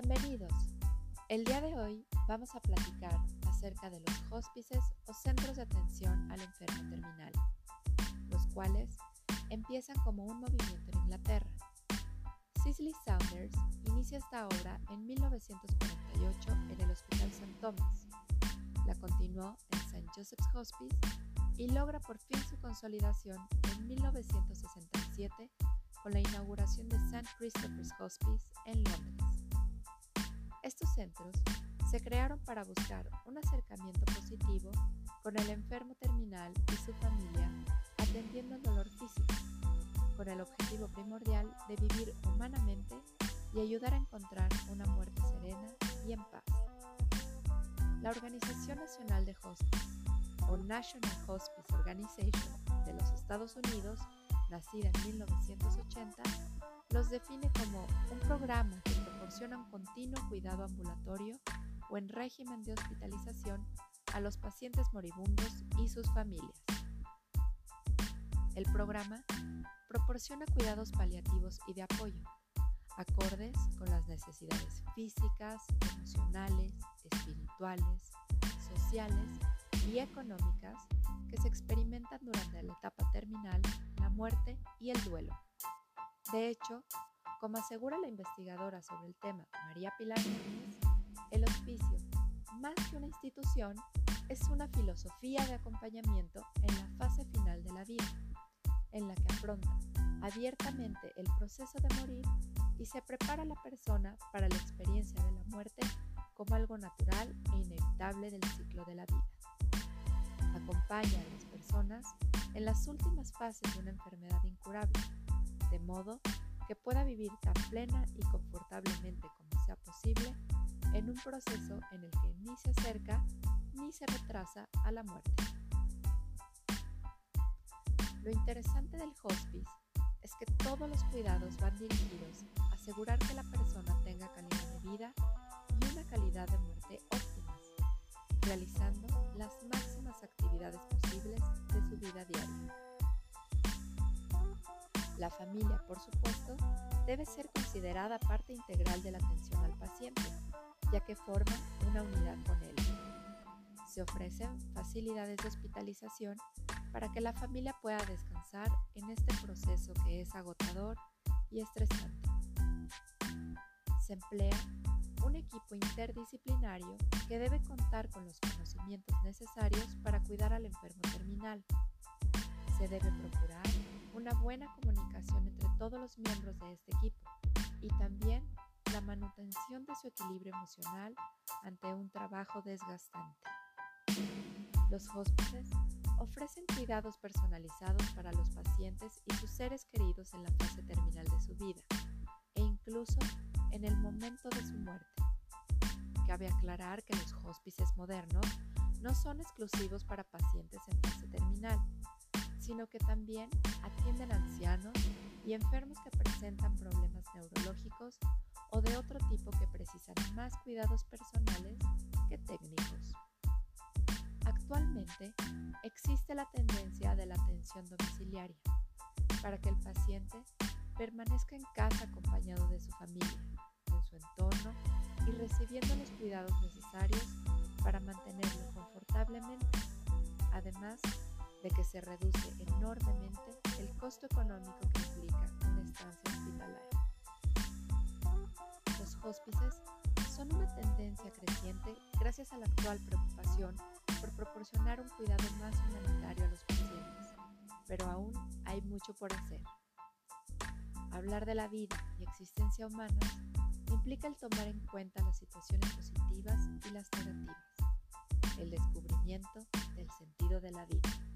Bienvenidos. El día de hoy vamos a platicar acerca de los hospices o centros de atención al enfermo terminal, los cuales empiezan como un movimiento en Inglaterra. Cicely Saunders inicia esta obra en 1948 en el Hospital St. Thomas. La continuó en St. Joseph's Hospice y logra por fin su consolidación en 1967 con la inauguración de St. Christopher's Hospice en Londres. Estos centros se crearon para buscar un acercamiento positivo con el enfermo terminal y su familia atendiendo el dolor físico, con el objetivo primordial de vivir humanamente y ayudar a encontrar una muerte serena y en paz. La Organización Nacional de Hospice o National Hospice Organization de los Estados Unidos, nacida en 1980, los define como un programa que proporciona un continuo cuidado ambulatorio o en régimen de hospitalización a los pacientes moribundos y sus familias. El programa proporciona cuidados paliativos y de apoyo, acordes con las necesidades físicas, emocionales, espirituales, sociales y económicas que se experimentan durante la etapa terminal, la muerte y el duelo. De hecho, como asegura la investigadora sobre el tema María Pilar Núñez, el hospicio, más que una institución, es una filosofía de acompañamiento en la fase final de la vida, en la que afronta abiertamente el proceso de morir y se prepara a la persona para la experiencia de la muerte como algo natural e inevitable del ciclo de la vida. Acompaña a las personas en las últimas fases de una enfermedad incurable, de modo que pueda vivir tan plena y confortablemente como sea posible en un proceso en el que ni se acerca ni se retrasa a la muerte. Lo interesante del hospice es que todos los cuidados van dirigidos a asegurar que la persona tenga calidad de vida y una calidad de muerte óptimas, realizando las máximas actividades posibles de su vida diaria. La familia, por supuesto, debe ser considerada parte integral de la atención al paciente, ya que forma una unidad con él. Se ofrecen facilidades de hospitalización para que la familia pueda descansar en este proceso que es agotador y estresante. Se emplea un equipo interdisciplinario que debe contar con los conocimientos necesarios para cuidar al enfermo terminal. Se debe procurar una buena comunicación entre todos los miembros de este equipo y también la manutención de su equilibrio emocional ante un trabajo desgastante. Los hospices ofrecen cuidados personalizados para los pacientes y sus seres queridos en la fase terminal de su vida e incluso en el momento de su muerte. Cabe aclarar que los hospices modernos no son exclusivos para pacientes en fase terminal, sino que también atienden ancianos y enfermos que presentan problemas neurológicos o de otro tipo que precisan más cuidados personales que técnicos. Actualmente existe la tendencia de la atención domiciliaria para que el paciente permanezca en casa acompañado de su familia, en su entorno y recibiendo los cuidados necesarios para mantenerlo confortablemente, además de que se reduce enormemente el costo económico que implica una estancia hospitalaria. Los hóspices son una tendencia creciente gracias a la actual preocupación por proporcionar un cuidado más humanitario a los pacientes, pero aún hay mucho por hacer. Hablar de la vida y existencia humana implica el tomar en cuenta las situaciones positivas y las negativas, el descubrimiento del sentido de la vida.